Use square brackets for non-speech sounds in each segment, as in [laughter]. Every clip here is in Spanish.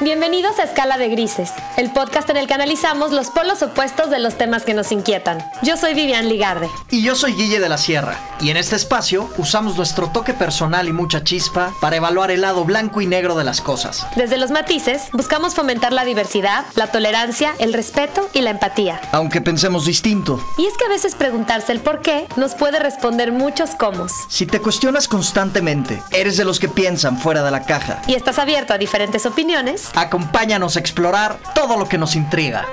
Bienvenidos a Escala de Grises, el podcast en el que analizamos los polos opuestos de los temas que nos inquietan. Yo soy Vivian Ligarde. Y yo soy Guille de la Sierra. Y en este espacio usamos nuestro toque personal y mucha chispa para evaluar el lado blanco y negro de las cosas. Desde los matices, buscamos fomentar la diversidad, la tolerancia, el respeto y la empatía. Aunque pensemos distinto. Y es que a veces preguntarse el por qué nos puede responder muchos cómo. Si te cuestionas constantemente, eres de los que piensan fuera de la caja. Y estás abierto a diferentes opiniones, Acompáñanos a explorar todo lo que nos intriga.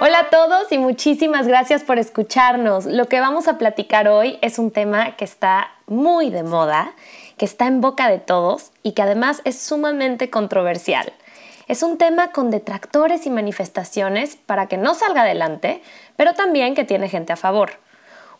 Hola a todos y muchísimas gracias por escucharnos. Lo que vamos a platicar hoy es un tema que está muy de moda, que está en boca de todos y que además es sumamente controversial. Es un tema con detractores y manifestaciones para que no salga adelante, pero también que tiene gente a favor.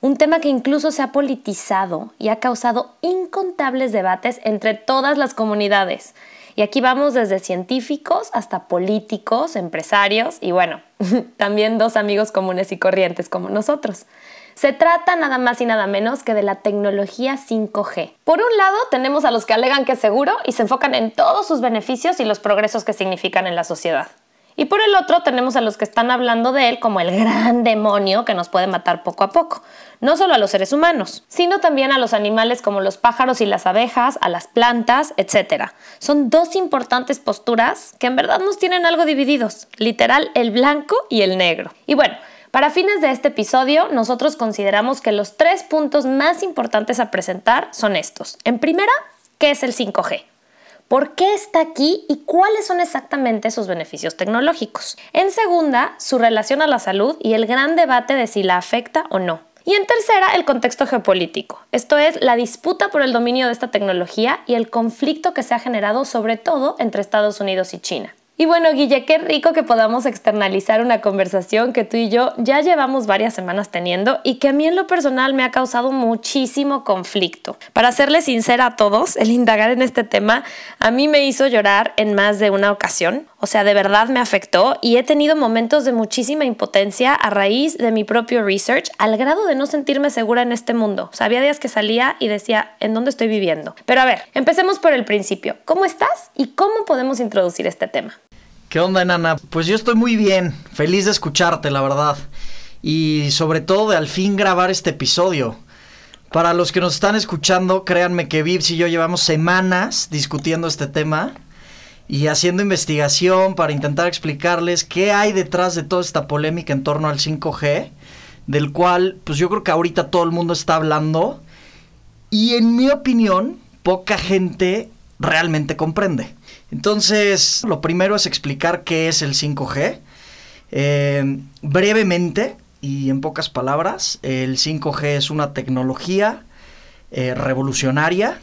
Un tema que incluso se ha politizado y ha causado incontables debates entre todas las comunidades. Y aquí vamos desde científicos hasta políticos, empresarios y bueno, [laughs] también dos amigos comunes y corrientes como nosotros. Se trata nada más y nada menos que de la tecnología 5G. Por un lado, tenemos a los que alegan que es seguro y se enfocan en todos sus beneficios y los progresos que significan en la sociedad. Y por el otro tenemos a los que están hablando de él como el gran [laughs] demonio que nos puede matar poco a poco. No solo a los seres humanos, sino también a los animales como los pájaros y las abejas, a las plantas, etc. Son dos importantes posturas que en verdad nos tienen algo divididos, literal el blanco y el negro. Y bueno, para fines de este episodio, nosotros consideramos que los tres puntos más importantes a presentar son estos. En primera, ¿qué es el 5G? Por qué está aquí y cuáles son exactamente sus beneficios tecnológicos. En segunda, su relación a la salud y el gran debate de si la afecta o no. Y en tercera, el contexto geopolítico, esto es la disputa por el dominio de esta tecnología y el conflicto que se ha generado sobre todo entre Estados Unidos y China. Y bueno, Guille, qué rico que podamos externalizar una conversación que tú y yo ya llevamos varias semanas teniendo y que a mí en lo personal me ha causado muchísimo conflicto. Para serles sincera a todos, el indagar en este tema a mí me hizo llorar en más de una ocasión. O sea, de verdad me afectó y he tenido momentos de muchísima impotencia a raíz de mi propio research al grado de no sentirme segura en este mundo. O había días que salía y decía, ¿en dónde estoy viviendo? Pero a ver, empecemos por el principio. ¿Cómo estás y cómo podemos introducir este tema? ¿Qué onda, enana? Pues yo estoy muy bien, feliz de escucharte, la verdad. Y sobre todo de al fin grabar este episodio. Para los que nos están escuchando, créanme que Vips y yo llevamos semanas discutiendo este tema y haciendo investigación para intentar explicarles qué hay detrás de toda esta polémica en torno al 5G, del cual pues yo creo que ahorita todo el mundo está hablando y en mi opinión poca gente realmente comprende. Entonces, lo primero es explicar qué es el 5G. Eh, brevemente y en pocas palabras, el 5G es una tecnología eh, revolucionaria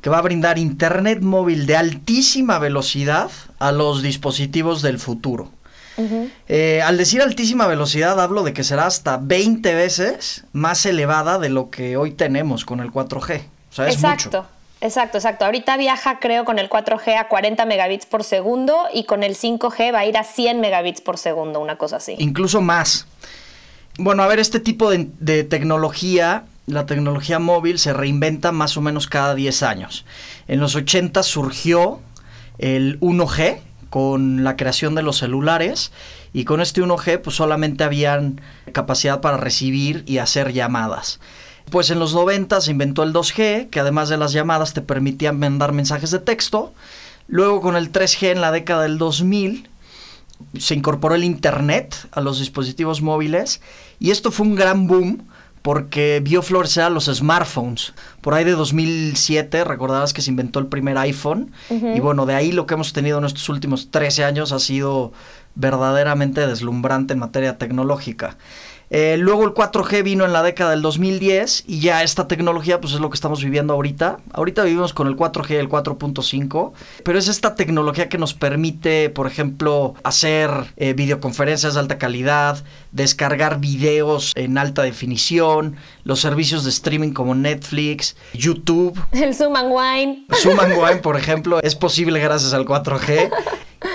que va a brindar Internet móvil de altísima velocidad a los dispositivos del futuro. Eh, al decir altísima velocidad hablo de que será hasta 20 veces más elevada de lo que hoy tenemos con el 4G. O sea, es Exacto. Exacto, exacto. Ahorita viaja, creo, con el 4G a 40 megabits por segundo y con el 5G va a ir a 100 megabits por segundo, una cosa así. Incluso más. Bueno, a ver, este tipo de, tecnología, la tecnología móvil, se reinventa más o menos cada 10 años. En los 80 surgió el 1G con la creación de los celulares y con este 1G pues solamente habían capacidad para recibir y hacer llamadas. Pues en los 90 se inventó el 2G, que además de las llamadas te permitían mandar mensajes de texto. Luego con el 3G en la década del 2000 se incorporó el Internet a los dispositivos móviles y esto fue un gran boom porque vio florecer a los smartphones. Por ahí de 2007 recordarás que se inventó el primer iPhone y bueno, de ahí lo que hemos tenido en estos últimos 13 años ha sido verdaderamente deslumbrante en materia tecnológica. Eh, luego el 4G vino en la década del 2010 y ya esta tecnología pues es lo que estamos viviendo ahorita. Ahorita vivimos con el 4G y el 4.5, pero es esta tecnología que nos permite, por ejemplo, hacer eh, videoconferencias de alta calidad, descargar videos en alta definición, los servicios de streaming como Netflix, YouTube. [laughs] El Zoom and Wine. Zoom and Wine, por ejemplo, es posible gracias al 4G.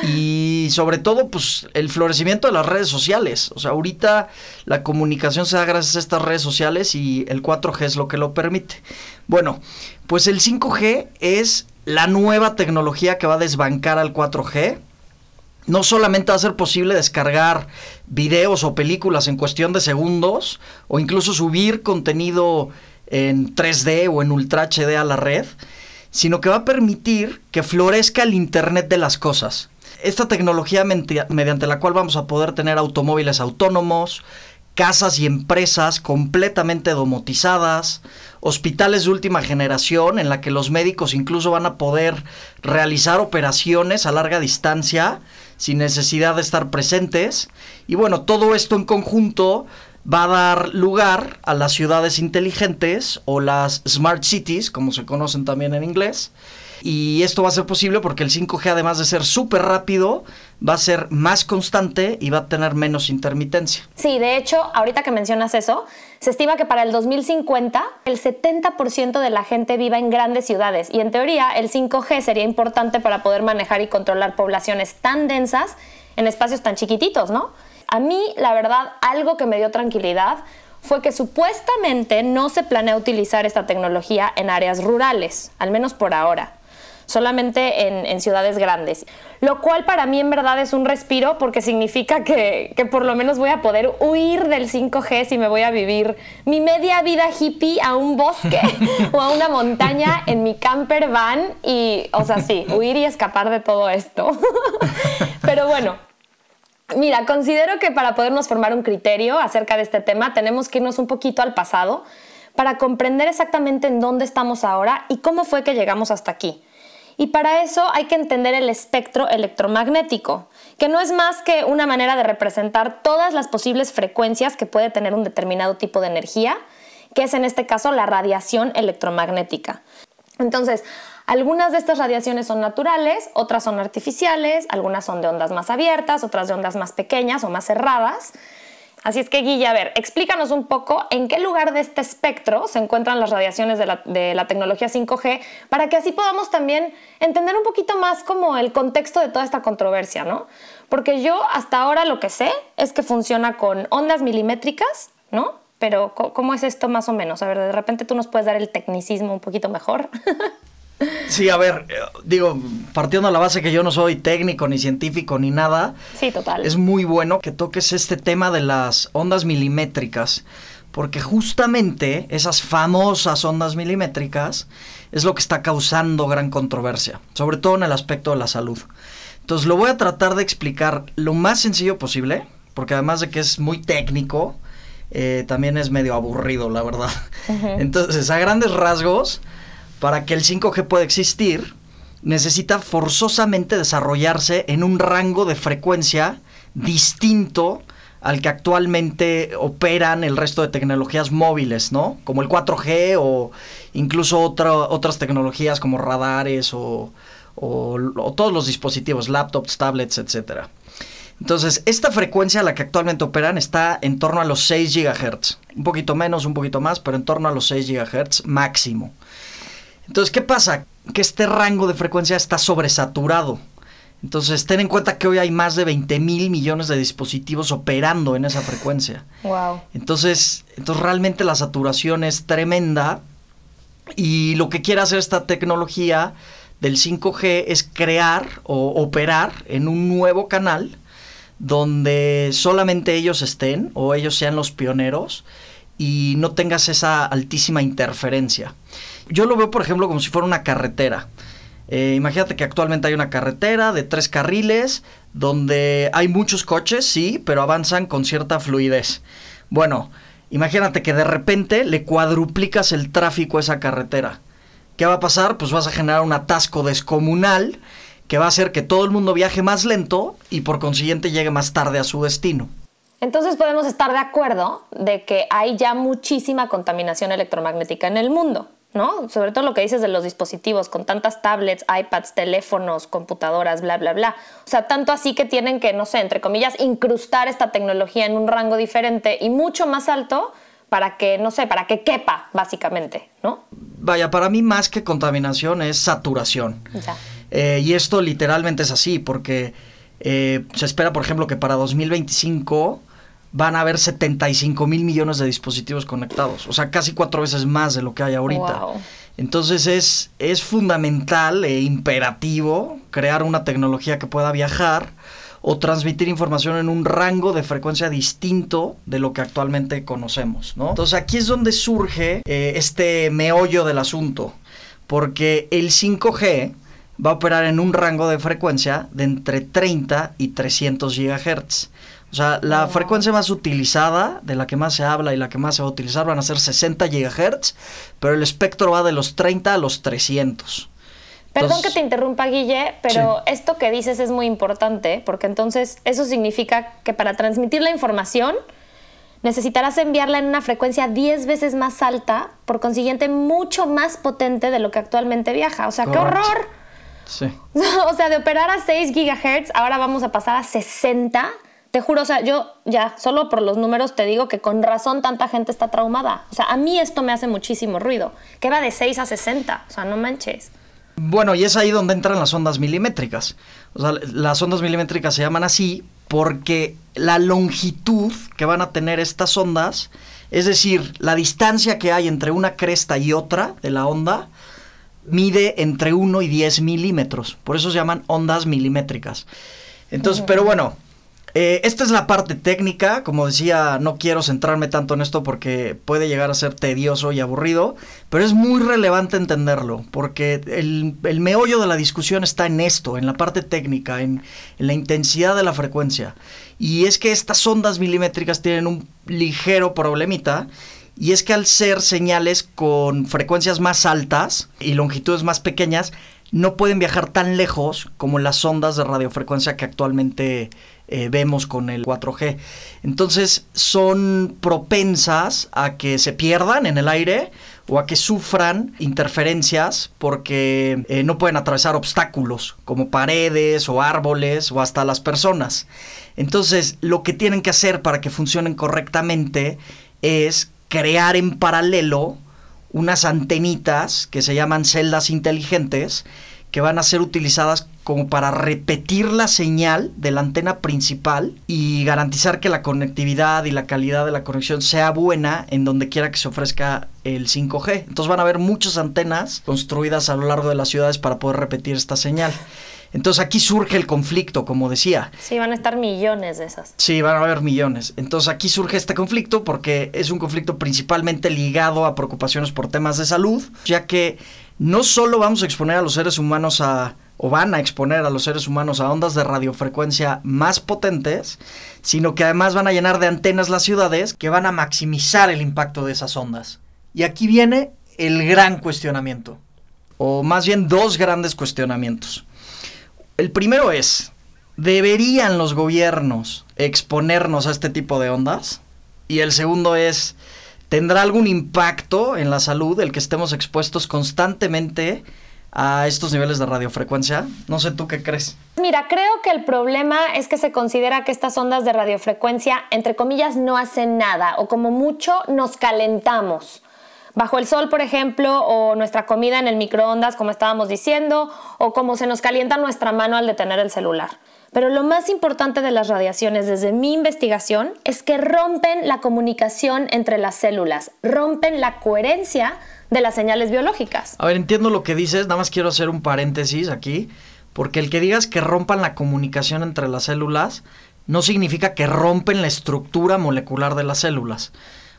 y sobre todo, pues, el florecimiento de las redes sociales. O sea, ahorita la comunicación se da gracias a estas redes sociales y el 4G es lo que lo permite. Bueno, pues el 5G es la nueva tecnología que va a desbancar al 4G. No solamente va a ser posible descargar videos o películas en cuestión de segundos, o incluso subir contenido en 3D o en Ultra HD a la red, sino que va a permitir que florezca el Internet de las cosas. Esta tecnología mediante la cual vamos a poder tener automóviles autónomos, casas y empresas completamente domotizadas, hospitales de última generación en la que los médicos incluso van a poder realizar operaciones a larga distancia sin necesidad de estar presentes. Y bueno, todo esto en conjunto va a dar lugar a las ciudades inteligentes o las smart cities, como se conocen también en inglés. Y esto va a ser posible porque el 5G, además de ser súper rápido, va a ser más constante y va a tener menos intermitencia. Sí, de hecho, ahorita que mencionas eso, se estima que para el 2050 el 70% de la gente viva en grandes ciudades y en teoría el 5G sería importante para poder manejar y controlar poblaciones tan densas en espacios tan chiquititos, ¿no? A mí, la verdad, algo que me dio tranquilidad fue que supuestamente no se planea utilizar esta tecnología en áreas rurales, al menos por ahora, solamente en, ciudades grandes. Lo cual para mí en verdad es un respiro porque significa que, que, por lo menos voy a poder huir del 5G si me voy a vivir mi media vida hippie a un bosque [laughs] o a una montaña en mi camper van y, o sea, sí, huir y escapar de todo esto. [laughs] Pero bueno, Mira, considero que para podernos formar un criterio acerca de este tema tenemos que irnos un poquito al pasado para comprender exactamente en dónde estamos ahora y cómo fue que llegamos hasta aquí. Y para eso hay que entender el espectro electromagnético, que no es más que una manera de representar todas las posibles frecuencias que puede tener un determinado tipo de energía, que es en este caso la radiación electromagnética. Entonces, algunas de estas radiaciones son naturales, otras son artificiales, algunas son de ondas más abiertas, otras de ondas más pequeñas o más cerradas. Así es que, Guilla, a ver, explícanos un poco en qué lugar de este espectro se encuentran las radiaciones de la, tecnología 5G para que así podamos también entender un poquito más como el contexto de toda esta controversia, ¿no? Porque yo hasta ahora lo que sé es que funciona con ondas milimétricas, ¿no? Pero ¿cómo es esto más o menos? A ver, de repente tú nos puedes dar el tecnicismo un poquito mejor. [laughs] Sí, a ver, eh, digo, partiendo de la base que yo no soy técnico, ni científico, ni nada. Sí, total. Es muy bueno que toques este tema de las ondas milimétricas, porque justamente esas famosas ondas milimétricas es lo que está causando gran controversia, sobre todo en el aspecto de la salud. Entonces lo voy a tratar de explicar lo más sencillo posible, porque además de que es muy técnico, eh, también es medio aburrido, la verdad. Entonces, a grandes rasgos, para que el 5G pueda existir, necesita forzosamente desarrollarse en un rango de frecuencia distinto al que actualmente operan el resto de tecnologías móviles, ¿no? Como el 4G o incluso otras tecnologías como radares o, o, todos los dispositivos, laptops, tablets, etc. Entonces, esta frecuencia a la que actualmente operan está en torno a los 6 GHz. Un poquito menos, un poquito más, pero en torno a los 6 GHz máximo. Entonces, ¿qué pasa? Que este rango de frecuencia está sobresaturado. Entonces, ten en cuenta que hoy hay más de 20 mil millones de dispositivos operando en esa frecuencia. Wow. Entonces, entonces, realmente la saturación es tremenda. Y lo que quiere hacer esta tecnología del 5G es crear o operar en un nuevo canal donde solamente ellos estén o ellos sean los pioneros y no tengas esa altísima interferencia. Yo lo veo, por ejemplo, como si fuera una carretera. Eh, imagínate que actualmente hay una carretera de tres carriles donde hay muchos coches, sí, pero avanzan con cierta fluidez. Bueno, imagínate que de repente le cuadruplicas el tráfico a esa carretera. ¿Qué va a pasar? Pues vas a generar un atasco descomunal que va a hacer que todo el mundo viaje más lento y por consiguiente llegue más tarde a su destino. Entonces podemos estar de acuerdo de que hay ya muchísima contaminación electromagnética en el mundo. ¿No? Sobre todo lo que dices de los dispositivos, con tantas tablets, iPads, teléfonos, computadoras, bla, bla, bla. O sea, tanto así que tienen que, no sé, entre comillas, incrustar esta tecnología en un rango diferente y mucho más alto para que, no sé, para que quepa, básicamente, ¿no? Vaya, para mí más que contaminación es saturación. Eh, y esto literalmente es así, porque Eh, se espera, por ejemplo, que para 2025 van a haber 75 mil millones de dispositivos conectados, o sea, casi cuatro veces más de lo que hay ahorita. Entonces es, es fundamental e imperativo crear una tecnología que pueda viajar o transmitir información en un rango de frecuencia distinto de lo que actualmente conocemos. ¿no? Entonces aquí es donde surge eh, este meollo del asunto, porque el 5G va a operar en un rango de frecuencia de entre 30 y 300 GHz. O sea, la frecuencia más utilizada, de la que más se habla y la que más se va a utilizar, van a ser 60 GHz, pero el espectro va de los 30 a los 300. Perdón que te interrumpa, Guille, pero esto que dices es muy importante, porque entonces eso significa que para transmitir la información necesitarás enviarla en una frecuencia 10 veces más alta, por consiguiente mucho más potente de lo que actualmente viaja. O sea, qué horror. Sí. [laughs] o sea, de operar a 6 GHz, ahora vamos a pasar a 60 te juro, o sea, yo ya, solo por los números te digo que con razón tanta gente está traumada. O sea, a mí esto me hace muchísimo ruido. Que va de 6 a 60, o sea, no manches. Bueno, y es ahí donde entran las ondas milimétricas. O sea, las ondas milimétricas se llaman así porque la longitud que van a tener estas ondas, es decir, la distancia que hay entre una cresta y otra de la onda, mide entre 1 y 10 milímetros. Por eso se llaman ondas milimétricas. Entonces, pero bueno, eh, esta es la parte técnica, como decía, no quiero centrarme tanto en esto porque puede llegar a ser tedioso y aburrido, pero es muy relevante entenderlo, porque el, meollo de la discusión está en esto, en la parte técnica, en, en la intensidad de la frecuencia. Y es que estas ondas milimétricas tienen un ligero problemita, y es que al ser señales con frecuencias más altas y longitudes más pequeñas, no pueden viajar tan lejos como las ondas de radiofrecuencia que actualmente eh, vemos con el 4G. Entonces son propensas a que se pierdan en el aire o a que sufran interferencias porque eh, no pueden atravesar obstáculos como paredes o árboles o hasta las personas. Entonces lo que tienen que hacer para que funcionen correctamente es crear en paralelo unas antenitas que se llaman celdas inteligentes que van a ser utilizadas como para repetir la señal de la antena principal y garantizar que la conectividad y la calidad de la conexión sea buena en donde quiera que se ofrezca el 5G. Entonces van a haber muchas antenas construidas a lo largo de las ciudades para poder repetir esta señal. Entonces aquí surge el conflicto, como decía. Sí, van a estar millones de esas. Sí, van a haber millones. Entonces aquí surge este conflicto porque es un conflicto principalmente ligado a preocupaciones por temas de salud, ya que no solo vamos a exponer a los seres humanos a o van a exponer a los seres humanos a ondas de radiofrecuencia más potentes, sino que además van a llenar de antenas las ciudades que van a maximizar el impacto de esas ondas. Y aquí viene el gran cuestionamiento, o más bien dos grandes cuestionamientos. El primero es, ¿deberían los gobiernos exponernos a este tipo de ondas? Y el segundo es, ¿tendrá algún impacto en la salud el que estemos expuestos constantemente a estos niveles de radiofrecuencia? No sé tú qué crees. Mira, creo que el problema es que se considera que estas ondas de radiofrecuencia, entre comillas, no hacen nada o como mucho nos calentamos bajo el sol, por ejemplo, o nuestra comida en el microondas, como estábamos diciendo, o como se nos calienta nuestra mano al detener el celular. Pero lo más importante de las radiaciones desde mi investigación es que rompen la comunicación entre las células, rompen la coherencia de las señales biológicas. A ver, entiendo lo que dices, nada más quiero hacer un paréntesis aquí, porque el que digas que rompan la comunicación entre las células no significa que rompen la estructura molecular de las células.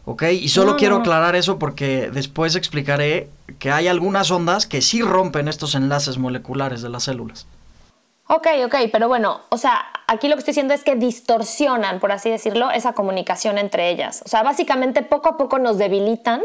¿ok? Y solo quiero aclarar eso porque después explicaré que hay algunas ondas que sí rompen estos enlaces moleculares de las células. Ok, ok, pero bueno, o sea, aquí lo que estoy diciendo es que distorsionan, por así decirlo, esa comunicación entre ellas. O sea, básicamente poco a poco nos debilitan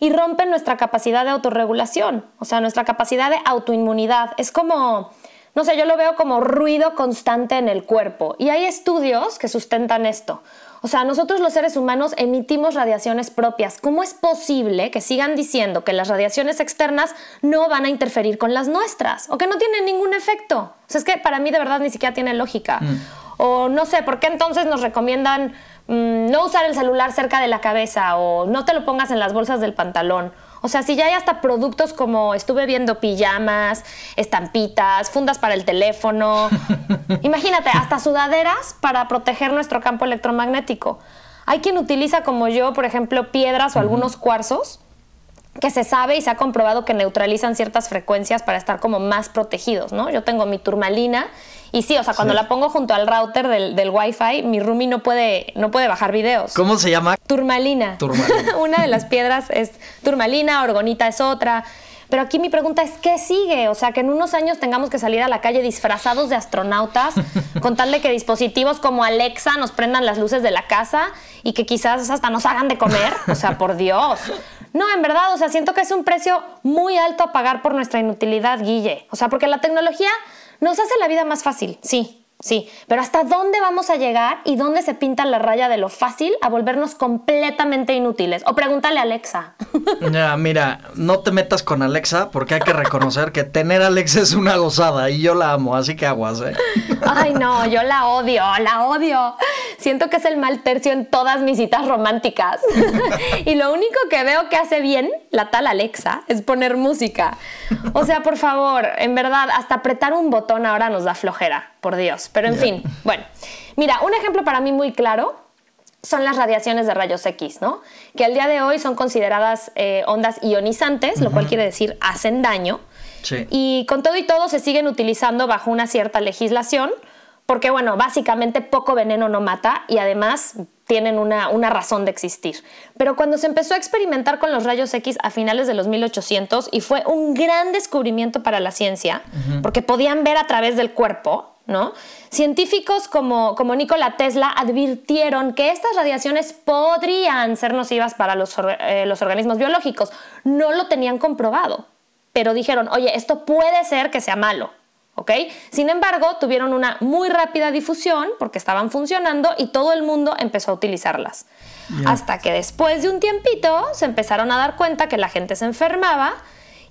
y rompen nuestra capacidad de autorregulación, o sea, nuestra capacidad de autoinmunidad. Es como, no sé, yo lo veo como ruido constante en el cuerpo. Y hay estudios que sustentan esto. O sea, nosotros los seres humanos emitimos radiaciones propias. ¿Cómo es posible que sigan diciendo que las radiaciones externas no van a interferir con las nuestras o que no tienen ningún efecto? O sea, es que para mí de verdad ni siquiera tiene lógica. Mm. O no sé, ¿por qué entonces nos recomiendan mm, no usar el celular cerca de la cabeza o no te lo pongas en las bolsas del pantalón? O sea, si ya hay hasta productos como estuve viendo pijamas, estampitas, fundas para el teléfono. [laughs] Imagínate, hasta sudaderas para proteger nuestro campo electromagnético. Hay quien utiliza como yo, por ejemplo, piedras o algunos cuarzos que se sabe y se ha comprobado que neutralizan ciertas frecuencias para estar como más protegidos, ¿no? Yo tengo mi turmalina y sí, o sea, cuando la pongo junto al router del, del Wi-Fi, mi roomie no puede, no puede bajar videos. ¿Cómo se llama? Turmalina. Turmalina. [laughs] Una de las piedras es turmalina, orgonita es otra. Pero aquí mi pregunta es, ¿qué sigue? O sea, que en unos años tengamos que salir a la calle disfrazados de astronautas, [laughs] con tal de que dispositivos como Alexa nos prendan las luces de la casa y que quizás hasta nos hagan de comer. O sea, por Dios. No, en verdad, o sea, siento que es un precio muy alto a pagar por nuestra inutilidad, Guille. O sea, porque la tecnología nos hace la vida más fácil, sí, Sí, pero ¿hasta dónde vamos a llegar y dónde se pinta la raya de lo fácil a volvernos completamente inútiles? O pregúntale a Alexa. [laughs] Ya, mira, no te metas con Alexa porque hay que reconocer que tener Alexa es una gozada y yo la amo, así que aguas, ¿eh? Ay, no, yo la odio, la odio. Siento que es el mal tercio en todas mis citas románticas. [laughs] y lo único que veo que hace bien la tal Alexa es poner música. O sea, por favor, en verdad, hasta apretar un botón ahora nos da flojera por Dios. Pero en fin, bueno, mira, un ejemplo para mí muy claro son las radiaciones de rayos X, ¿no? Que al día de hoy son consideradas eh, ondas ionizantes, lo cual quiere decir hacen daño. Sí. Y con todo y todo se siguen utilizando bajo una cierta legislación, porque bueno, básicamente poco veneno no mata y además tienen una, una, razón de existir. Pero cuando se empezó a experimentar con los rayos X a finales de los 1800 y fue un gran descubrimiento para la ciencia, porque podían ver a través del cuerpo, ¿no? Científicos como, como Nikola Tesla advirtieron que estas radiaciones podrían ser nocivas para los, eh, los organismos biológicos. No lo tenían comprobado, pero dijeron, oye, esto puede ser que sea malo. ¿ok? Sin embargo, tuvieron una muy rápida difusión porque estaban funcionando y todo el mundo empezó a utilizarlas. Hasta que después de un tiempito se empezaron a dar cuenta que la gente se enfermaba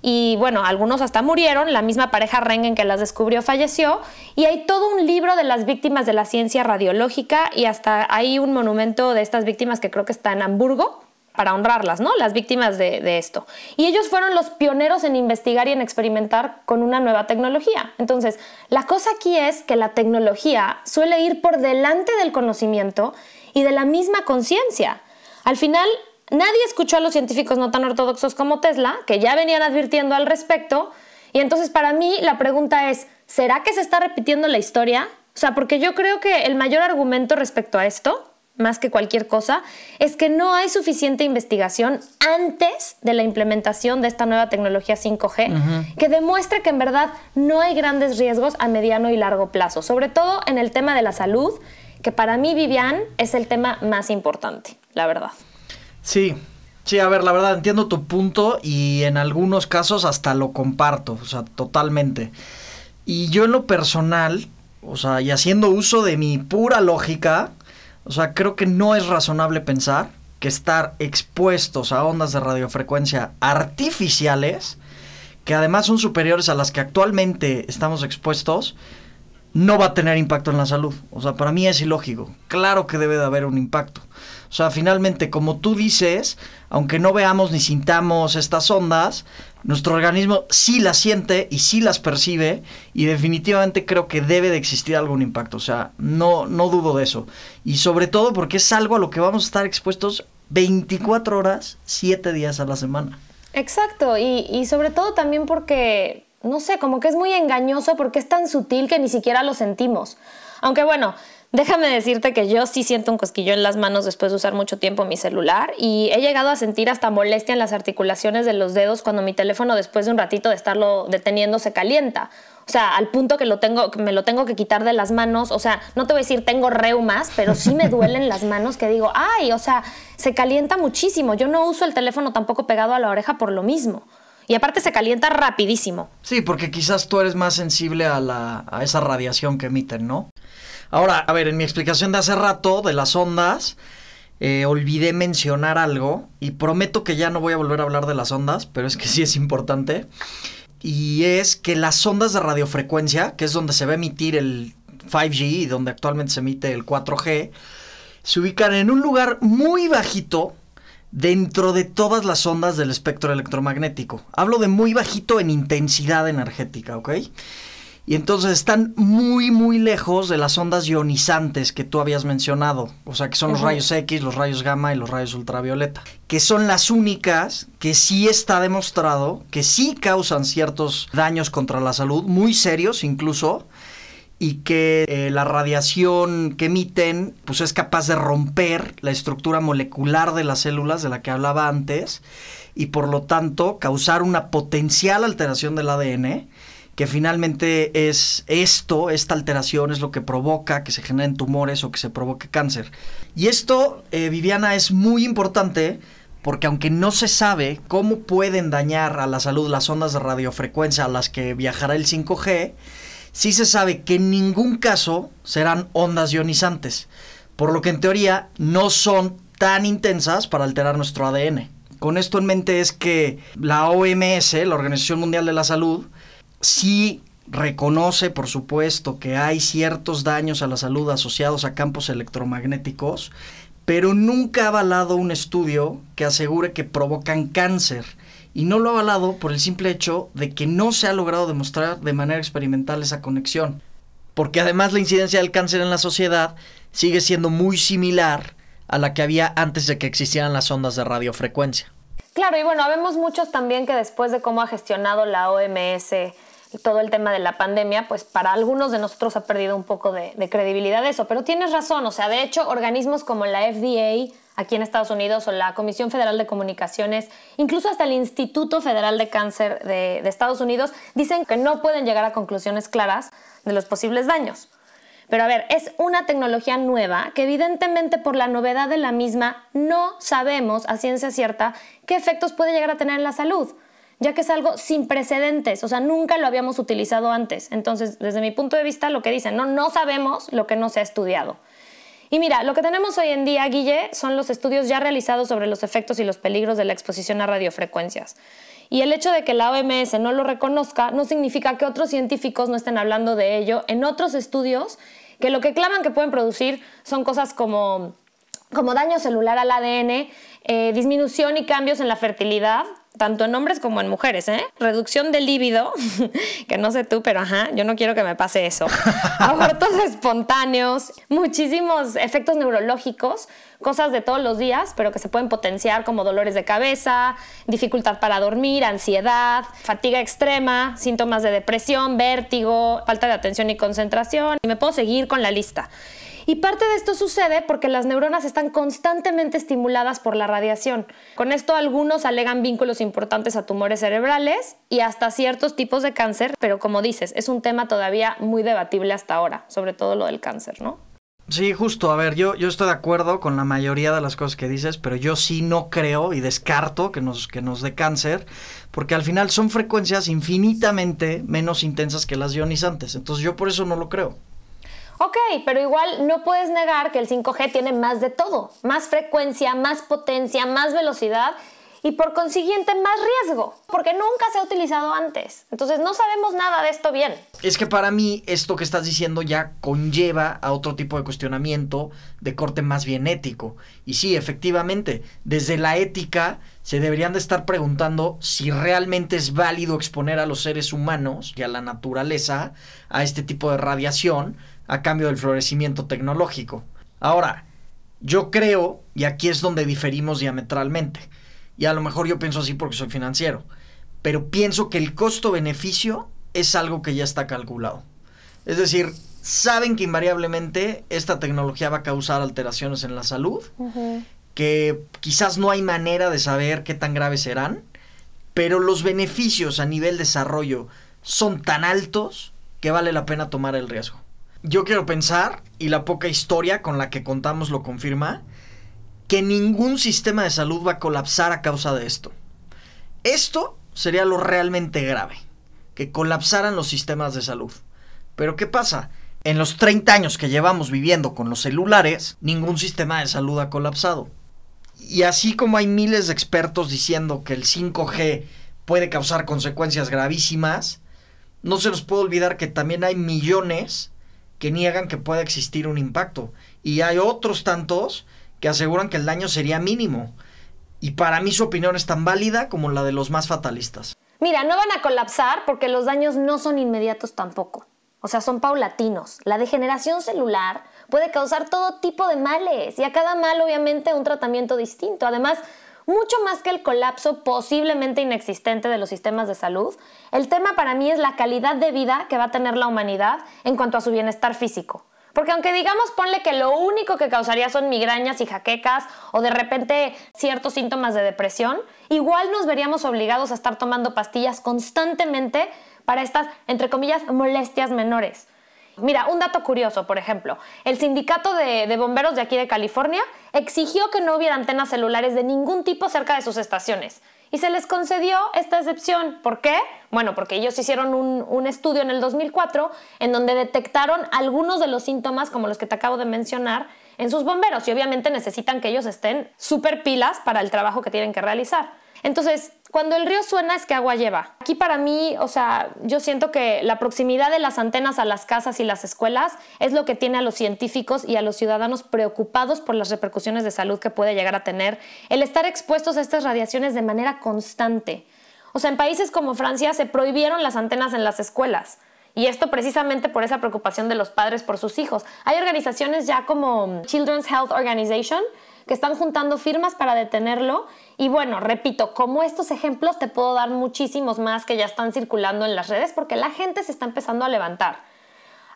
y bueno, algunos hasta murieron, la misma pareja Rengen que las descubrió falleció y hay todo un libro de las víctimas de la ciencia radiológica y hasta hay un monumento de estas víctimas que creo que está en Hamburgo para honrarlas, ¿no? Las víctimas de, de, esto. Y ellos fueron los pioneros en investigar y en experimentar con una nueva tecnología. Entonces, la cosa aquí es que la tecnología suele ir por delante del conocimiento y de la misma conciencia. Al final, nadie escuchó a los científicos no tan ortodoxos como Tesla, que ya venían advirtiendo al respecto. Y entonces, para mí, la pregunta es, ¿será que se está repitiendo la historia? O sea, porque yo creo que el mayor argumento respecto a esto más que cualquier cosa, es que no hay suficiente investigación antes de la implementación de esta nueva tecnología 5G que demuestre que en verdad no hay grandes riesgos a mediano y largo plazo, sobre todo en el tema de la salud, que para mí, Vivian, es el tema más importante, la verdad. Sí, sí, a ver, la verdad entiendo tu punto y en algunos casos hasta lo comparto, o sea, totalmente. Y yo en lo personal, o sea, y haciendo uso de mi pura lógica, o sea, creo que no es razonable pensar que estar expuestos a ondas de radiofrecuencia artificiales, que además son superiores a las que actualmente estamos expuestos, no va a tener impacto en la salud. O sea, para mí es ilógico. Claro que debe de haber un impacto. O sea, finalmente, como tú dices, aunque no veamos ni sintamos estas ondas, nuestro organismo sí las siente y sí las percibe y definitivamente creo que debe de existir algún impacto. O sea, no, no dudo de eso. Y sobre todo porque es algo a lo que vamos a estar expuestos 24 horas, 7 días a la semana. Exacto, y, y sobre todo también porque no sé, como que es muy engañoso porque es tan sutil que ni siquiera lo sentimos. Aunque bueno, déjame decirte que yo sí siento un cosquillo en las manos después de usar mucho tiempo mi celular y he llegado a sentir hasta molestia en las articulaciones de los dedos cuando mi teléfono después de un ratito de estarlo deteniendo se calienta. O sea, al punto que, lo tengo, que me lo tengo que quitar de las manos. O sea, no te voy a decir tengo reumas, pero sí me duelen las manos que digo, ay, o sea, se calienta muchísimo. Yo no uso el teléfono tampoco pegado a la oreja por lo mismo. Y aparte se calienta rapidísimo. Sí, porque quizás tú eres más sensible a, la, a esa radiación que emiten, ¿no? Ahora, a ver, en mi explicación de hace rato de las ondas, eh, olvidé mencionar algo y prometo que ya no voy a volver a hablar de las ondas, pero es que sí es importante. Y es que las ondas de radiofrecuencia, que es donde se va a emitir el 5G y donde actualmente se emite el 4G, se ubican en un lugar muy bajito dentro de todas las ondas del espectro electromagnético. Hablo de muy bajito en intensidad energética, ¿ok? Y entonces están muy, muy lejos de las ondas ionizantes que tú habías mencionado. O sea, que son los rayos X, los rayos gamma y los rayos ultravioleta. Que son las únicas que sí está demostrado que sí causan ciertos daños contra la salud, muy serios incluso. Y que eh, la radiación que emiten pues es capaz de romper la estructura molecular de las células de la que hablaba antes y por lo tanto causar una potencial alteración del ADN que finalmente es esto, esta alteración es lo que provoca que se generen tumores o que se provoque cáncer. Y esto, eh, Viviana, es muy importante porque aunque no se sabe cómo pueden dañar a la salud las ondas de radiofrecuencia a las que viajará el 5G, sí se sabe que en ningún caso serán ondas ionizantes, por lo que en teoría no son tan intensas para alterar nuestro ADN. Con esto en mente es que la OMS, la Organización Mundial de la Salud, sí reconoce, por supuesto, que hay ciertos daños a la salud asociados a campos electromagnéticos, pero nunca ha avalado un estudio que asegure que provocan cáncer. Y no lo ha avalado por el simple hecho de que no se ha logrado demostrar de manera experimental esa conexión. Porque además la incidencia del cáncer en la sociedad sigue siendo muy similar a la que había antes de que existieran las ondas de radiofrecuencia. Claro, y bueno, vemos muchos también que después de cómo ha gestionado la OMS todo el tema de la pandemia, pues para algunos de nosotros ha perdido un poco de, credibilidad eso. Pero tienes razón, o sea, de hecho, organismos como la FDA aquí en Estados Unidos o la Comisión Federal de Comunicaciones, incluso hasta el Instituto Federal de Cáncer de, de Estados Unidos, dicen que no pueden llegar a conclusiones claras de los posibles daños. Pero a ver, es una tecnología nueva que evidentemente por la novedad de la misma no sabemos a ciencia cierta qué efectos puede llegar a tener en la salud ya que es algo sin precedentes, o sea, nunca lo habíamos utilizado antes. Entonces, desde mi punto de vista, lo que dicen, no, no sabemos lo que no se ha estudiado. Y mira, lo que tenemos hoy en día, Guille, son los estudios ya realizados sobre los efectos y los peligros de la exposición a radiofrecuencias. Y el hecho de que la OMS no lo reconozca no significa que otros científicos no estén hablando de ello en otros estudios que lo que claman que pueden producir son cosas como, como daño celular al ADN, eh, disminución y cambios en la fertilidad, tanto en hombres como en mujeres, ¿eh? Reducción del líbido, [laughs] que no sé tú, pero ajá, yo no quiero que me pase eso. [laughs] Abortos espontáneos, muchísimos efectos neurológicos, cosas de todos los días, pero que se pueden potenciar como dolores de cabeza, dificultad para dormir, ansiedad, fatiga extrema, síntomas de depresión, vértigo, falta de atención y concentración. Y me puedo seguir con la lista. Y parte de esto sucede porque las neuronas están constantemente estimuladas por la radiación. Con esto algunos alegan vínculos importantes a tumores cerebrales y hasta ciertos tipos de cáncer, pero como dices, es un tema todavía muy debatible hasta ahora, sobre todo lo del cáncer, ¿no? Sí, justo. A ver, yo, yo estoy de acuerdo con la mayoría de las cosas que dices, pero yo sí no creo y descarto que nos, que nos dé cáncer, porque al final son frecuencias infinitamente menos intensas que las ionizantes. Entonces yo por eso no lo creo. Ok, pero igual no puedes negar que el 5G tiene más de todo, más frecuencia, más potencia, más velocidad y por consiguiente más riesgo, porque nunca se ha utilizado antes. Entonces no sabemos nada de esto bien. Es que para mí esto que estás diciendo ya conlleva a otro tipo de cuestionamiento de corte más bien ético. Y sí, efectivamente, desde la ética se deberían de estar preguntando si realmente es válido exponer a los seres humanos y a la naturaleza a este tipo de radiación a cambio del florecimiento tecnológico. Ahora, yo creo, y aquí es donde diferimos diametralmente, y a lo mejor yo pienso así porque soy financiero, pero pienso que el costo-beneficio es algo que ya está calculado. Es decir, saben que invariablemente esta tecnología va a causar alteraciones en la salud, que quizás no hay manera de saber qué tan graves serán, pero los beneficios a nivel desarrollo son tan altos que vale la pena tomar el riesgo. Yo quiero pensar, y la poca historia con la que contamos lo confirma, que ningún sistema de salud va a colapsar a causa de esto. Esto sería lo realmente grave, que colapsaran los sistemas de salud. Pero ¿qué pasa? En los 30 años que llevamos viviendo con los celulares, ningún sistema de salud ha colapsado. Y así como hay miles de expertos diciendo que el 5G puede causar consecuencias gravísimas, no se nos puede olvidar que también hay millones que niegan que pueda existir un impacto. Y hay otros tantos que aseguran que el daño sería mínimo. Y para mí su opinión es tan válida como la de los más fatalistas. Mira, no van a colapsar porque los daños no son inmediatos tampoco. O sea, son paulatinos. La degeneración celular puede causar todo tipo de males y a cada mal obviamente un tratamiento distinto. Además, mucho más que el colapso posiblemente inexistente de los sistemas de salud, el tema para mí es la calidad de vida que va a tener la humanidad en cuanto a su bienestar físico. Porque aunque digamos, ponle que lo único que causaría son migrañas y jaquecas o de repente ciertos síntomas de depresión, igual nos veríamos obligados a estar tomando pastillas constantemente para estas, entre comillas, molestias menores. Mira, un dato curioso, por ejemplo, el sindicato de, bomberos de aquí de California exigió que no hubiera antenas celulares de ningún tipo cerca de sus estaciones y se les concedió esta excepción. ¿Por qué? Bueno, porque ellos hicieron un, estudio en el 2004 en donde detectaron algunos de los síntomas, como los que te acabo de mencionar, en sus bomberos y obviamente necesitan que ellos estén súper pilas para el trabajo que tienen que realizar. Entonces, cuando el río suena es que agua lleva. Aquí para mí, o sea, yo siento que la proximidad de las antenas a las casas y las escuelas es lo que tiene a los científicos y a los ciudadanos preocupados por las repercusiones de salud que puede llegar a tener el estar expuestos a estas radiaciones de manera constante. O sea, en países como Francia se prohibieron las antenas en las escuelas. Y esto precisamente por esa preocupación de los padres por sus hijos. Hay organizaciones ya como Children's Health Organization que están juntando firmas para detenerlo. Y bueno, repito, como estos ejemplos te puedo dar muchísimos más que ya están circulando en las redes porque la gente se está empezando a levantar.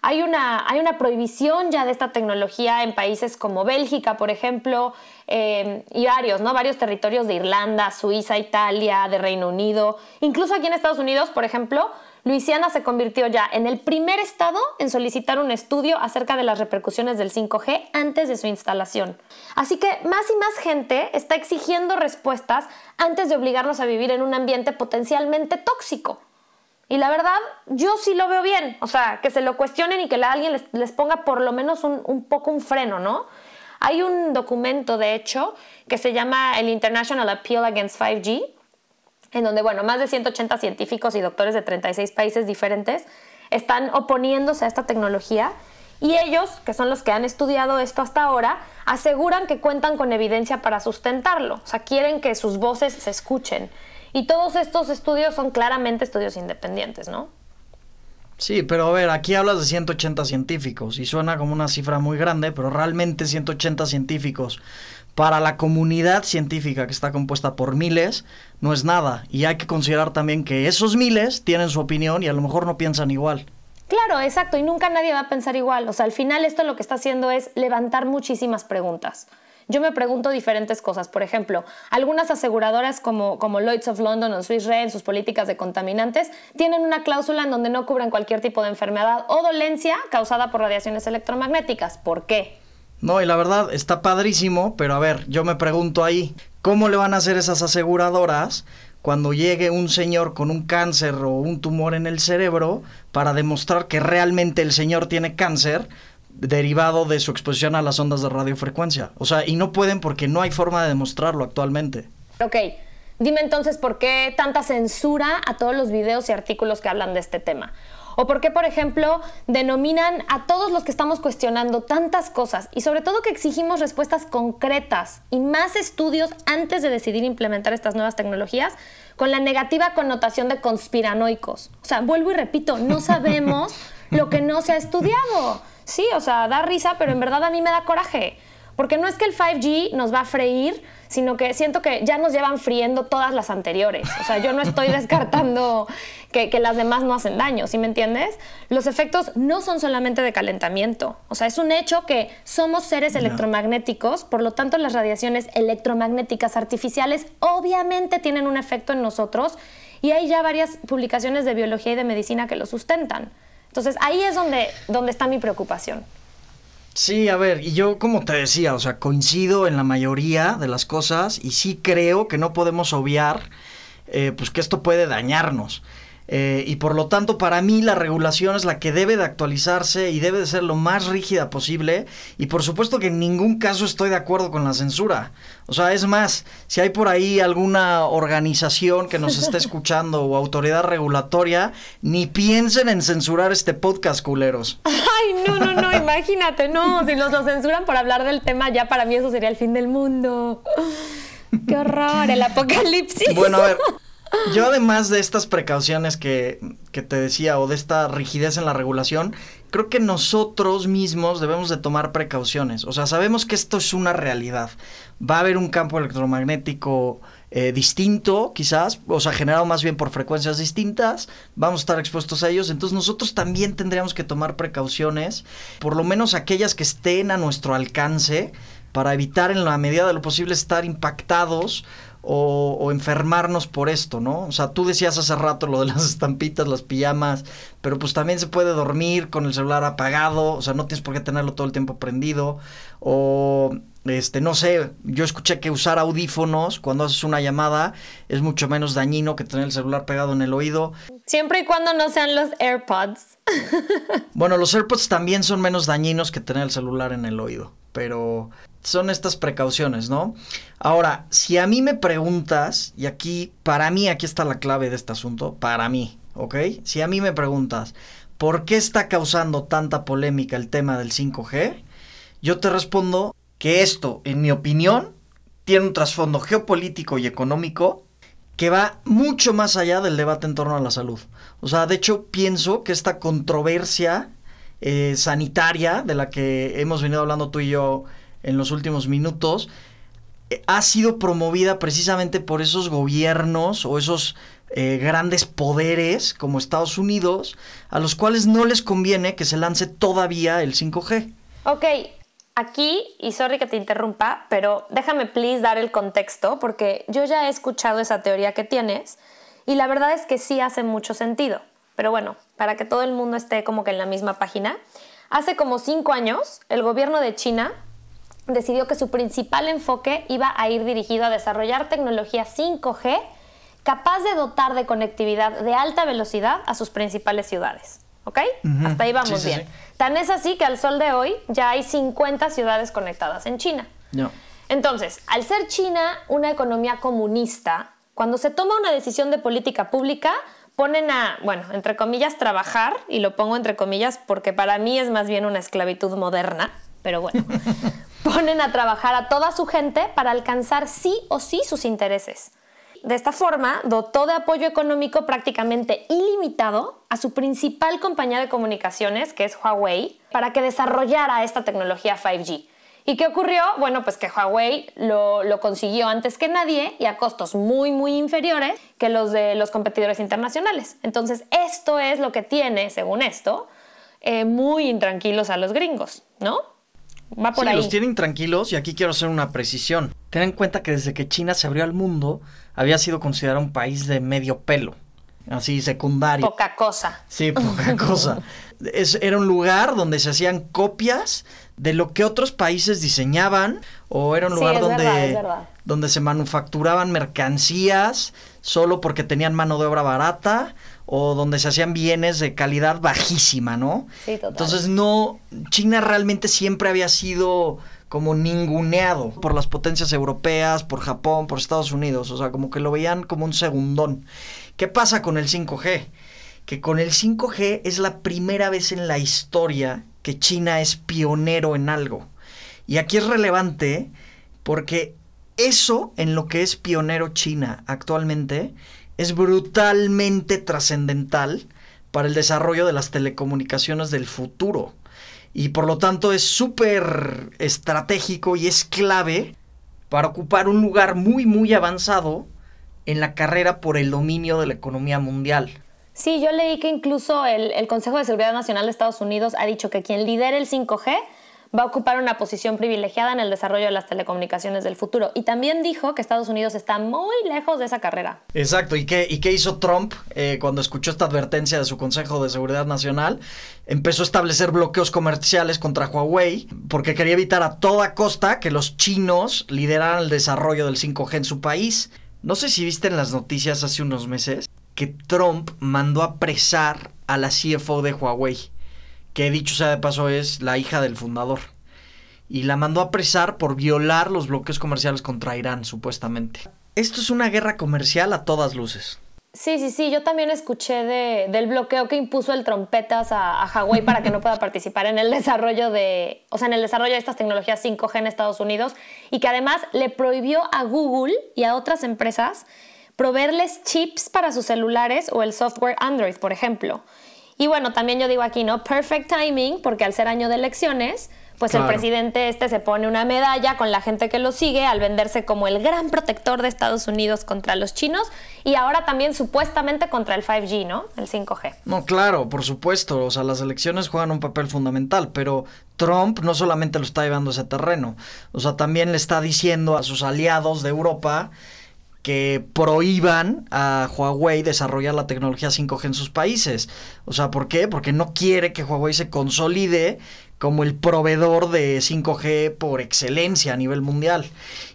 Hay una, hay una prohibición ya de esta tecnología en países como Bélgica, por ejemplo, eh, y varios, ¿no? Varios territorios de Irlanda, Suiza, Italia, de Reino Unido. Incluso aquí en Estados Unidos, por ejemplo, Luisiana se convirtió ya en el primer estado en solicitar un estudio acerca de las repercusiones del 5G antes de su instalación. Así que más y más gente está exigiendo respuestas antes de obligarnos a vivir en un ambiente potencialmente tóxico. Y la verdad, yo sí lo veo bien. O sea, que se lo cuestionen y que alguien les, ponga por lo menos un, poco un freno, ¿no? Hay un documento, de hecho, que se llama el International Appeal Against 5G, en donde, bueno, más de 180 científicos y doctores de 36 países diferentes están oponiéndose a esta tecnología y ellos, que son los que han estudiado esto hasta ahora, aseguran que cuentan con evidencia para sustentarlo, o sea, quieren que sus voces se escuchen. Y todos estos estudios son claramente estudios independientes, ¿no? Sí, pero a ver, aquí hablas de 180 científicos y suena como una cifra muy grande, pero realmente 180 científicos para la comunidad científica que está compuesta por miles no es nada. Y hay que considerar también que esos miles tienen su opinión y a lo mejor no piensan igual. Claro, exacto, y nunca nadie va a pensar igual. O sea, al final esto lo que está haciendo es levantar muchísimas preguntas. Yo me pregunto diferentes cosas. Por ejemplo, algunas aseguradoras como, como Lloyds of London o Swiss Re en sus políticas de contaminantes tienen una cláusula en donde no cubren cualquier tipo de enfermedad o dolencia causada por radiaciones electromagnéticas. ¿Por qué? No, y la verdad está padrísimo, pero a ver, yo me pregunto ahí, ¿cómo le van a hacer esas aseguradoras cuando llegue un señor con un cáncer o un tumor en el cerebro para demostrar que realmente el señor tiene cáncer derivado de su exposición a las ondas de radiofrecuencia? O sea, y no pueden porque no hay forma de demostrarlo actualmente. Ok, dime entonces por qué tanta censura a todos los videos y artículos que hablan de este tema. O por qué, por ejemplo, denominan a todos los que estamos cuestionando tantas cosas y sobre todo que exigimos respuestas concretas y más estudios antes de decidir implementar estas nuevas tecnologías con la negativa connotación de conspiranoicos. O sea, vuelvo y repito, no [laughs] sabemos lo que no se ha estudiado. Sí, o sea, da risa, pero en verdad a mí me da coraje. Porque no es que el 5G nos va a freír, sino que siento que ya nos llevan friendo todas las anteriores. O sea, yo no estoy [laughs] descartando que, las demás no hacen daño, ¿sí me entiendes? Los efectos no son solamente de calentamiento. O sea, es un hecho que somos seres electromagnéticos, por lo tanto las radiaciones electromagnéticas artificiales obviamente tienen un efecto en nosotros y hay ya varias publicaciones de biología y de medicina que lo sustentan. Entonces ahí es donde, donde está mi preocupación. Sí, a ver, y yo como te decía, o sea, coincido en la mayoría de las cosas y sí creo que no podemos obviar eh, pues que esto puede dañarnos. Eh, y por lo tanto, para mí la regulación es la que debe de actualizarse y debe de ser lo más rígida posible. Y por supuesto que en ningún caso estoy de acuerdo con la censura. O sea, es más, si hay por ahí alguna organización que nos esté [laughs] escuchando o autoridad regulatoria, ni piensen en censurar este podcast, culeros. Ay, no, no, no, [laughs] imagínate, no, si nos lo censuran por hablar del tema, ya para mí eso sería el fin del mundo. qué horror, el [laughs] apocalipsis. Bueno, a ver, yo además de estas precauciones que, que, te decía o de esta rigidez en la regulación, creo que nosotros mismos debemos de tomar precauciones. O sea, sabemos que esto es una realidad. Va a haber un campo electromagnético eh, distinto, quizás, o sea, generado más bien por frecuencias distintas, vamos a estar expuestos a ellos, entonces nosotros también tendríamos que tomar precauciones, por lo menos aquellas que estén a nuestro alcance, para evitar en la medida de lo posible estar impactados o, enfermarnos por esto, ¿no? O sea, tú decías hace rato lo de las [laughs] estampitas, las pijamas, pero pues también se puede dormir con el celular apagado, o sea, no tienes por qué tenerlo todo el tiempo prendido, o este, no sé, yo escuché que usar audífonos cuando haces una llamada es mucho menos dañino que tener el celular pegado en el oído. Siempre y cuando no sean los AirPods. [laughs] bueno, los AirPods también son menos dañinos que tener el celular en el oído, pero son estas precauciones, ¿no? Ahora, si a mí me preguntas, y aquí, para mí, aquí está la clave de este asunto, para mí, ¿ok? Si a mí me preguntas, ¿por qué está causando tanta polémica el tema del 5G? Yo te respondo que esto, en mi opinión, tiene un trasfondo geopolítico y económico que va mucho más allá del debate en torno a la salud. O sea, de hecho, pienso que esta controversia eh, sanitaria de la que hemos venido hablando tú y yo en los últimos minutos, eh, ha sido promovida precisamente por esos gobiernos o esos eh, grandes poderes como Estados Unidos, a los cuales no les conviene que se lance todavía el 5G. Ok, aquí, y sorry que te interrumpa, pero déjame please dar el contexto, porque yo ya he escuchado esa teoría que tienes, y la verdad es que sí hace mucho sentido. Pero bueno, para que todo el mundo esté como que en la misma página, hace como cinco años el gobierno de China decidió que su principal enfoque iba a ir dirigido a desarrollar tecnología 5G capaz de dotar de conectividad de alta velocidad a sus principales ciudades. ¿Ok? Hasta ahí vamos bien. Tan es así que al sol de hoy ya hay 50 ciudades conectadas en China. No. Entonces, al ser China una economía comunista, cuando se toma una decisión de política pública, ponen a, bueno, entre comillas, trabajar, y lo pongo entre comillas porque para mí es más bien una esclavitud moderna, pero bueno, [laughs] ponen a trabajar a toda su gente para alcanzar sí o sí sus intereses. De esta forma, dotó de apoyo económico prácticamente ilimitado a su principal compañía de comunicaciones, que es Huawei, para que desarrollara esta tecnología 5G. ¿Y qué ocurrió? Bueno, pues que Huawei lo, consiguió antes que nadie y a costos muy, muy inferiores que los de los competidores internacionales. Entonces, esto es lo que tiene, según esto, eh, muy intranquilos a los gringos, ¿no? Va por sí, los tienen tranquilos y aquí quiero hacer una precisión. Ten en cuenta que desde que China se abrió al mundo, había sido considerado un país de medio pelo. Así, secundario. Poca cosa. Sí, poca [laughs] cosa. era un lugar donde se hacían copias de lo que otros países diseñaban o era un lugar donde, donde se manufacturaban mercancías solo porque tenían mano de obra barata o donde se hacían bienes de calidad bajísima, ¿no? Sí, total. Entonces no, China realmente siempre había sido como ninguneado por las potencias europeas, por Japón, por Estados Unidos, o sea, como que lo veían como un segundón. ¿Qué pasa con el 5G? Que con el 5G es la primera vez en la historia que China es pionero en algo. Y aquí es relevante porque eso en lo que es pionero China actualmente es brutalmente trascendental para el desarrollo de las telecomunicaciones del futuro. Y por lo tanto es súper estratégico y es clave para ocupar un lugar muy, muy avanzado en la carrera por el dominio de la economía mundial. Sí, yo leí que incluso el, el Consejo de Seguridad Nacional de Estados Unidos ha dicho que quien lidere el 5G va a ocupar una posición privilegiada en el desarrollo de las telecomunicaciones del futuro. Y también dijo que Estados Unidos está muy lejos de esa carrera. Exacto. ¿Y qué, hizo Trump eh, cuando escuchó esta advertencia de su Consejo de Seguridad Nacional? Empezó a establecer bloqueos comerciales contra Huawei porque quería evitar a toda costa que los chinos lideraran el desarrollo del 5G en su país. No sé si viste en las noticias hace unos meses que Trump mandó apresar a la CFO de Huawei que dicho sea de paso es la hija del fundador. Y la mandó a apresar por violar los bloqueos comerciales contra Irán, supuestamente. Esto es una guerra comercial a todas luces. Sí, sí, sí, yo también escuché de, del bloqueo que impuso el trompetas a, a para que no pueda participar en el desarrollo de, o sea, en el desarrollo de estas tecnologías 5G en Estados Unidos y que además le prohibió a Google y a otras empresas proveerles chips para sus celulares o el software Android, por ejemplo. Y bueno, también yo digo aquí, ¿no? Perfect timing, porque al ser año de elecciones, pues el presidente este se pone una medalla con la gente que lo sigue al venderse como el gran protector de Estados Unidos contra los chinos y ahora también supuestamente contra el 5G, ¿no? El 5G. No, claro, por supuesto, o sea, las elecciones juegan un papel fundamental, pero Trump no solamente lo está llevando a ese terreno, o sea, también le está diciendo a sus aliados de Europa que prohíban a Huawei desarrollar la tecnología 5G en sus países. O sea, ¿por qué? Porque no quiere que Huawei se consolide como el proveedor de 5G por excelencia a nivel mundial.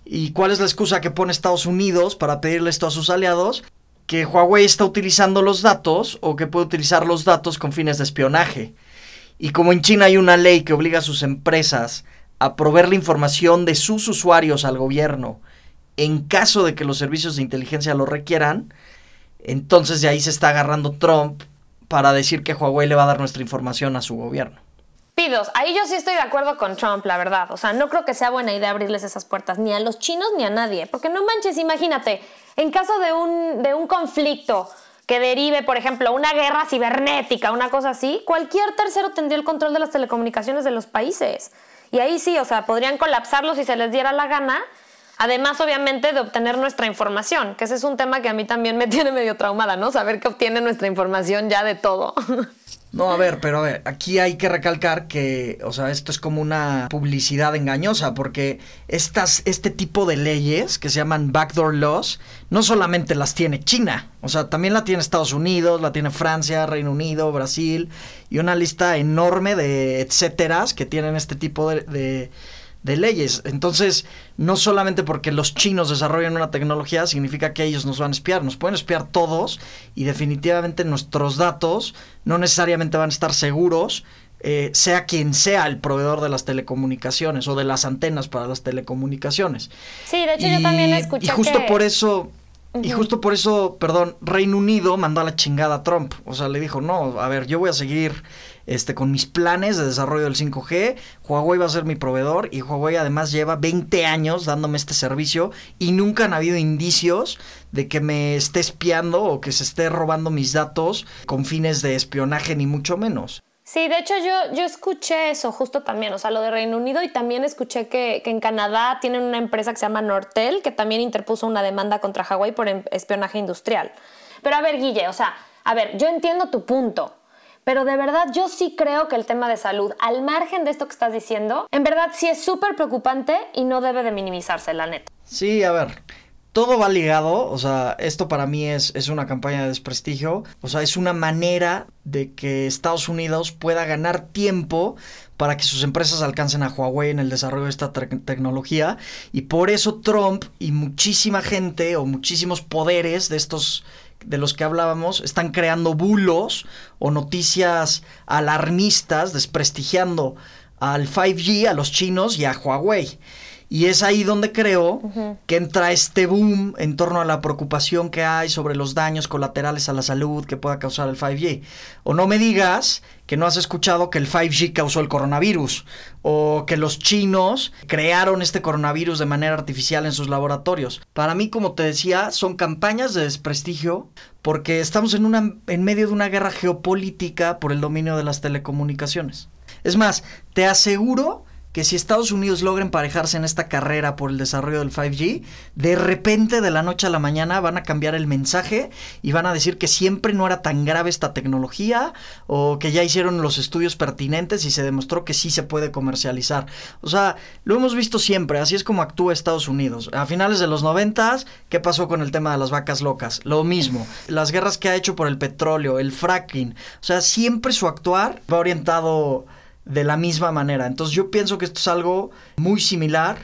¿Y cuál es la excusa que pone Estados Unidos para pedirle esto a sus aliados? Que Huawei está utilizando los datos o que puede utilizar los datos con fines de espionaje. Y como en China hay una ley que obliga a sus empresas a proveer la información de sus usuarios al gobierno en caso de que los servicios de inteligencia lo requieran, entonces de ahí se está agarrando Trump para decir que Huawei le va a dar nuestra información a su gobierno. Pidos, ahí yo sí estoy de acuerdo con Trump, la verdad. O sea, no creo que sea buena idea abrirles esas puertas, ni a los chinos ni a nadie. Porque no manches, imagínate, en caso de un, de un conflicto que derive, por ejemplo, una guerra cibernética, una cosa así, cualquier tercero tendría el control de las telecomunicaciones de los países. Y ahí sí, o sea, podrían colapsarlos si se les diera la gana. Además, obviamente, de obtener nuestra información, que ese es un tema que a mí también me [laughs] tiene medio traumada, ¿no? Saber que obtiene nuestra información ya de todo. [laughs] No, a ver, pero a ver, aquí hay que recalcar que, o sea, esto es como una publicidad engañosa, porque estas, este tipo de leyes que se llaman backdoor laws, no solamente las tiene China, o sea, también la tiene Estados Unidos, la tiene Francia, Reino Unido, Brasil, y una lista enorme de etcéteras que tienen este tipo de de leyes. Entonces, no solamente porque los chinos desarrollan una tecnología significa que ellos nos van a espiar, nos pueden espiar todos y definitivamente nuestros datos no necesariamente van a estar seguros, eh, sea quien sea el proveedor de las telecomunicaciones o de las antenas para las telecomunicaciones. Sí, de hecho yo también escuché Y justo por eso... Y justo por eso, perdón, Reino Unido mandó a la chingada a Trump. O sea, le dijo, no, a ver, yo voy a seguir este, con mis planes de desarrollo del 5G. Huawei va a ser mi proveedor y Huawei además lleva 20 años dándome este servicio y nunca han habido indicios de que me esté espiando o que se esté robando mis datos con fines de espionaje ni mucho menos. Sí, de hecho yo, yo escuché eso justo también, o sea, lo de Reino Unido y también escuché que, que, en Canadá tienen una empresa que se llama Nortel que también interpuso una demanda contra Huawei por em, espionaje industrial. Pero a ver, Guille, o sea, a ver, yo entiendo tu punto. Pero de verdad yo sí creo que el tema de salud, al margen de esto que estás diciendo, en verdad sí es súper preocupante y no debe de minimizarse, la neta. Sí, a ver, todo va ligado, o sea, esto para mí es, es, una campaña de desprestigio, o sea, es una manera de que Estados Unidos pueda ganar tiempo para que sus empresas alcancen a Huawei en el desarrollo de esta tecnología y por eso Trump y muchísima gente o muchísimos poderes de estos de los que hablábamos están creando bulos o noticias alarmistas desprestigiando al 5G, a los chinos y a Huawei. Y es ahí donde creo que entra este boom en torno a la preocupación que hay sobre los daños colaterales a la salud que pueda causar el 5G. O no me digas que no has escuchado que el 5G causó el coronavirus o que los chinos crearon este coronavirus de manera artificial en sus laboratorios. Para mí, como te decía, son campañas de desprestigio porque estamos en, una, en medio de una guerra geopolítica por el dominio de las telecomunicaciones. Es más, te aseguro que si Estados Unidos logra emparejarse en esta carrera por el desarrollo del 5G, de repente de la noche a la mañana van a cambiar el mensaje y van a decir que siempre no era tan grave esta tecnología o que ya hicieron los estudios pertinentes y se demostró que sí se puede comercializar. O sea, lo hemos visto siempre, así es como actúa Estados Unidos. A finales de los 90, ¿qué pasó con el tema de las vacas locas? Lo mismo, las guerras que ha hecho por el petróleo, el fracking, o sea, siempre su actuar va orientado de la misma manera. Entonces yo pienso que esto es algo muy similar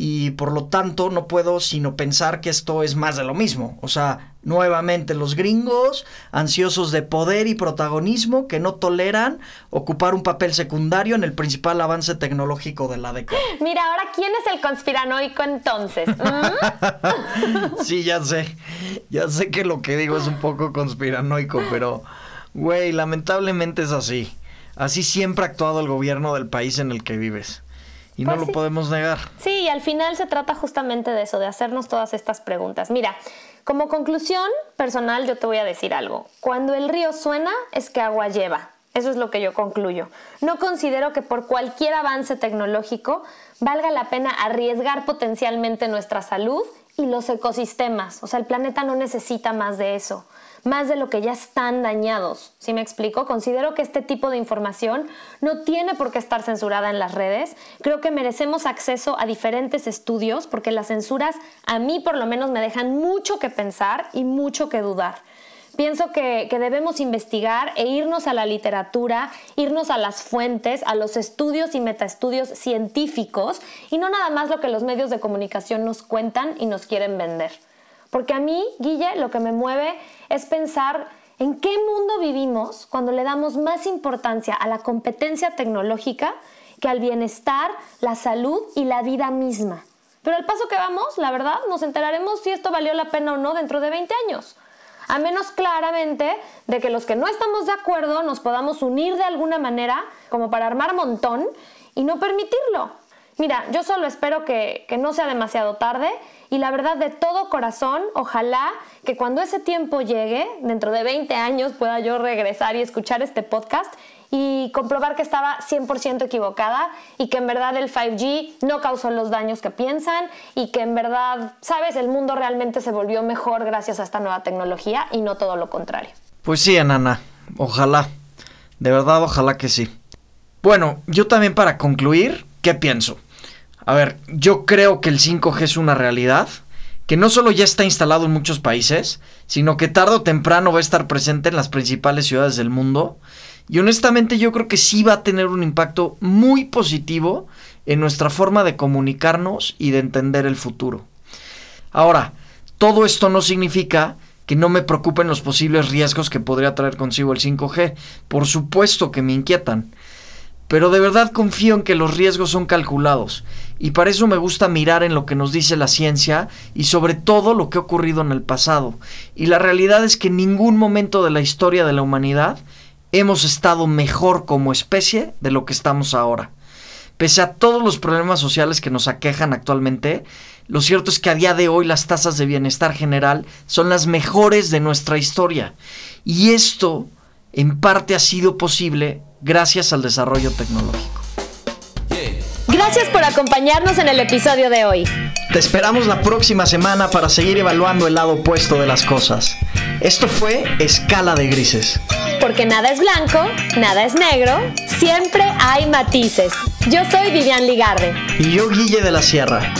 y por lo tanto no puedo sino pensar que esto es más de lo mismo. O sea, nuevamente los gringos, ansiosos de poder y protagonismo, que no toleran ocupar un papel secundario en el principal avance tecnológico de la década. Mira, ahora, ¿quién es el conspiranoico entonces? ¿Mm? [laughs] sí, ya sé. Ya sé que lo que digo es un poco conspiranoico, pero, güey, lamentablemente es así. Así siempre ha actuado el gobierno del país en el que vives. Y no pues lo podemos negar. Sí, y al final se trata justamente de eso, de hacernos todas estas preguntas. Mira, como conclusión personal yo te voy a decir algo. Cuando el río suena es que agua lleva. Eso es lo que yo concluyo. No considero que por cualquier avance tecnológico valga la pena arriesgar potencialmente nuestra salud y los ecosistemas. O sea, el planeta no necesita más de eso más de lo que ya están dañados. ¿Sí me explico? Considero que este tipo de información no tiene por qué estar censurada en las redes. Creo que merecemos acceso a diferentes estudios porque las censuras a mí por lo menos me dejan mucho que pensar y mucho que dudar. Pienso que, que, debemos investigar e irnos a la literatura, irnos a las fuentes, a los estudios y metaestudios científicos y no nada más lo que los medios de comunicación nos cuentan y nos quieren vender. Porque a mí, Guille, lo que me mueve es pensar en qué mundo vivimos cuando le damos más importancia a la competencia tecnológica que al bienestar, la salud y la vida misma. Pero al paso que vamos, la verdad, nos enteraremos si esto valió la pena o no dentro de 20 años. A menos claramente de que los que no estamos de acuerdo nos podamos unir de alguna manera como para armar montón y no permitirlo. Mira, yo solo espero que, que no sea demasiado tarde y la verdad de todo corazón, ojalá que cuando ese tiempo llegue, dentro de 20 años, pueda yo regresar y escuchar este podcast y comprobar que estaba 100% equivocada y que en verdad el 5G no causó los daños que piensan y que en verdad, sabes, el mundo realmente se volvió mejor gracias a esta nueva tecnología y no todo lo contrario. Pues sí, Anana, ojalá. De verdad, ojalá que sí. Bueno, yo también para concluir, ¿qué pienso? A ver, yo creo que el 5G es una realidad, que no solo ya está instalado en muchos países, sino que tarde o temprano va a estar presente en las principales ciudades del mundo. Y honestamente yo creo que sí va a tener un impacto muy positivo en nuestra forma de comunicarnos y de entender el futuro. Ahora, todo esto no significa que no me preocupen los posibles riesgos que podría traer consigo el 5G. Por supuesto que me inquietan pero de verdad confío en que los riesgos son calculados y para eso me gusta mirar en lo que nos dice la ciencia y sobre todo lo que ha ocurrido en el pasado. Y la realidad es que en ningún momento de la historia de la humanidad hemos estado mejor como especie de lo que estamos ahora. Pese a todos los problemas sociales que nos aquejan actualmente, lo cierto es que a día de hoy las tasas de bienestar general son las mejores de nuestra historia. Y esto en parte ha sido posible gracias al desarrollo tecnológico. Gracias por acompañarnos en el episodio de hoy. Te esperamos la próxima semana para seguir evaluando el lado opuesto de las cosas. Esto fue Escala de Grises. Porque nada es blanco, nada es negro, siempre hay matices. Yo soy Vivian Ligarde. Y yo Guille de la Sierra.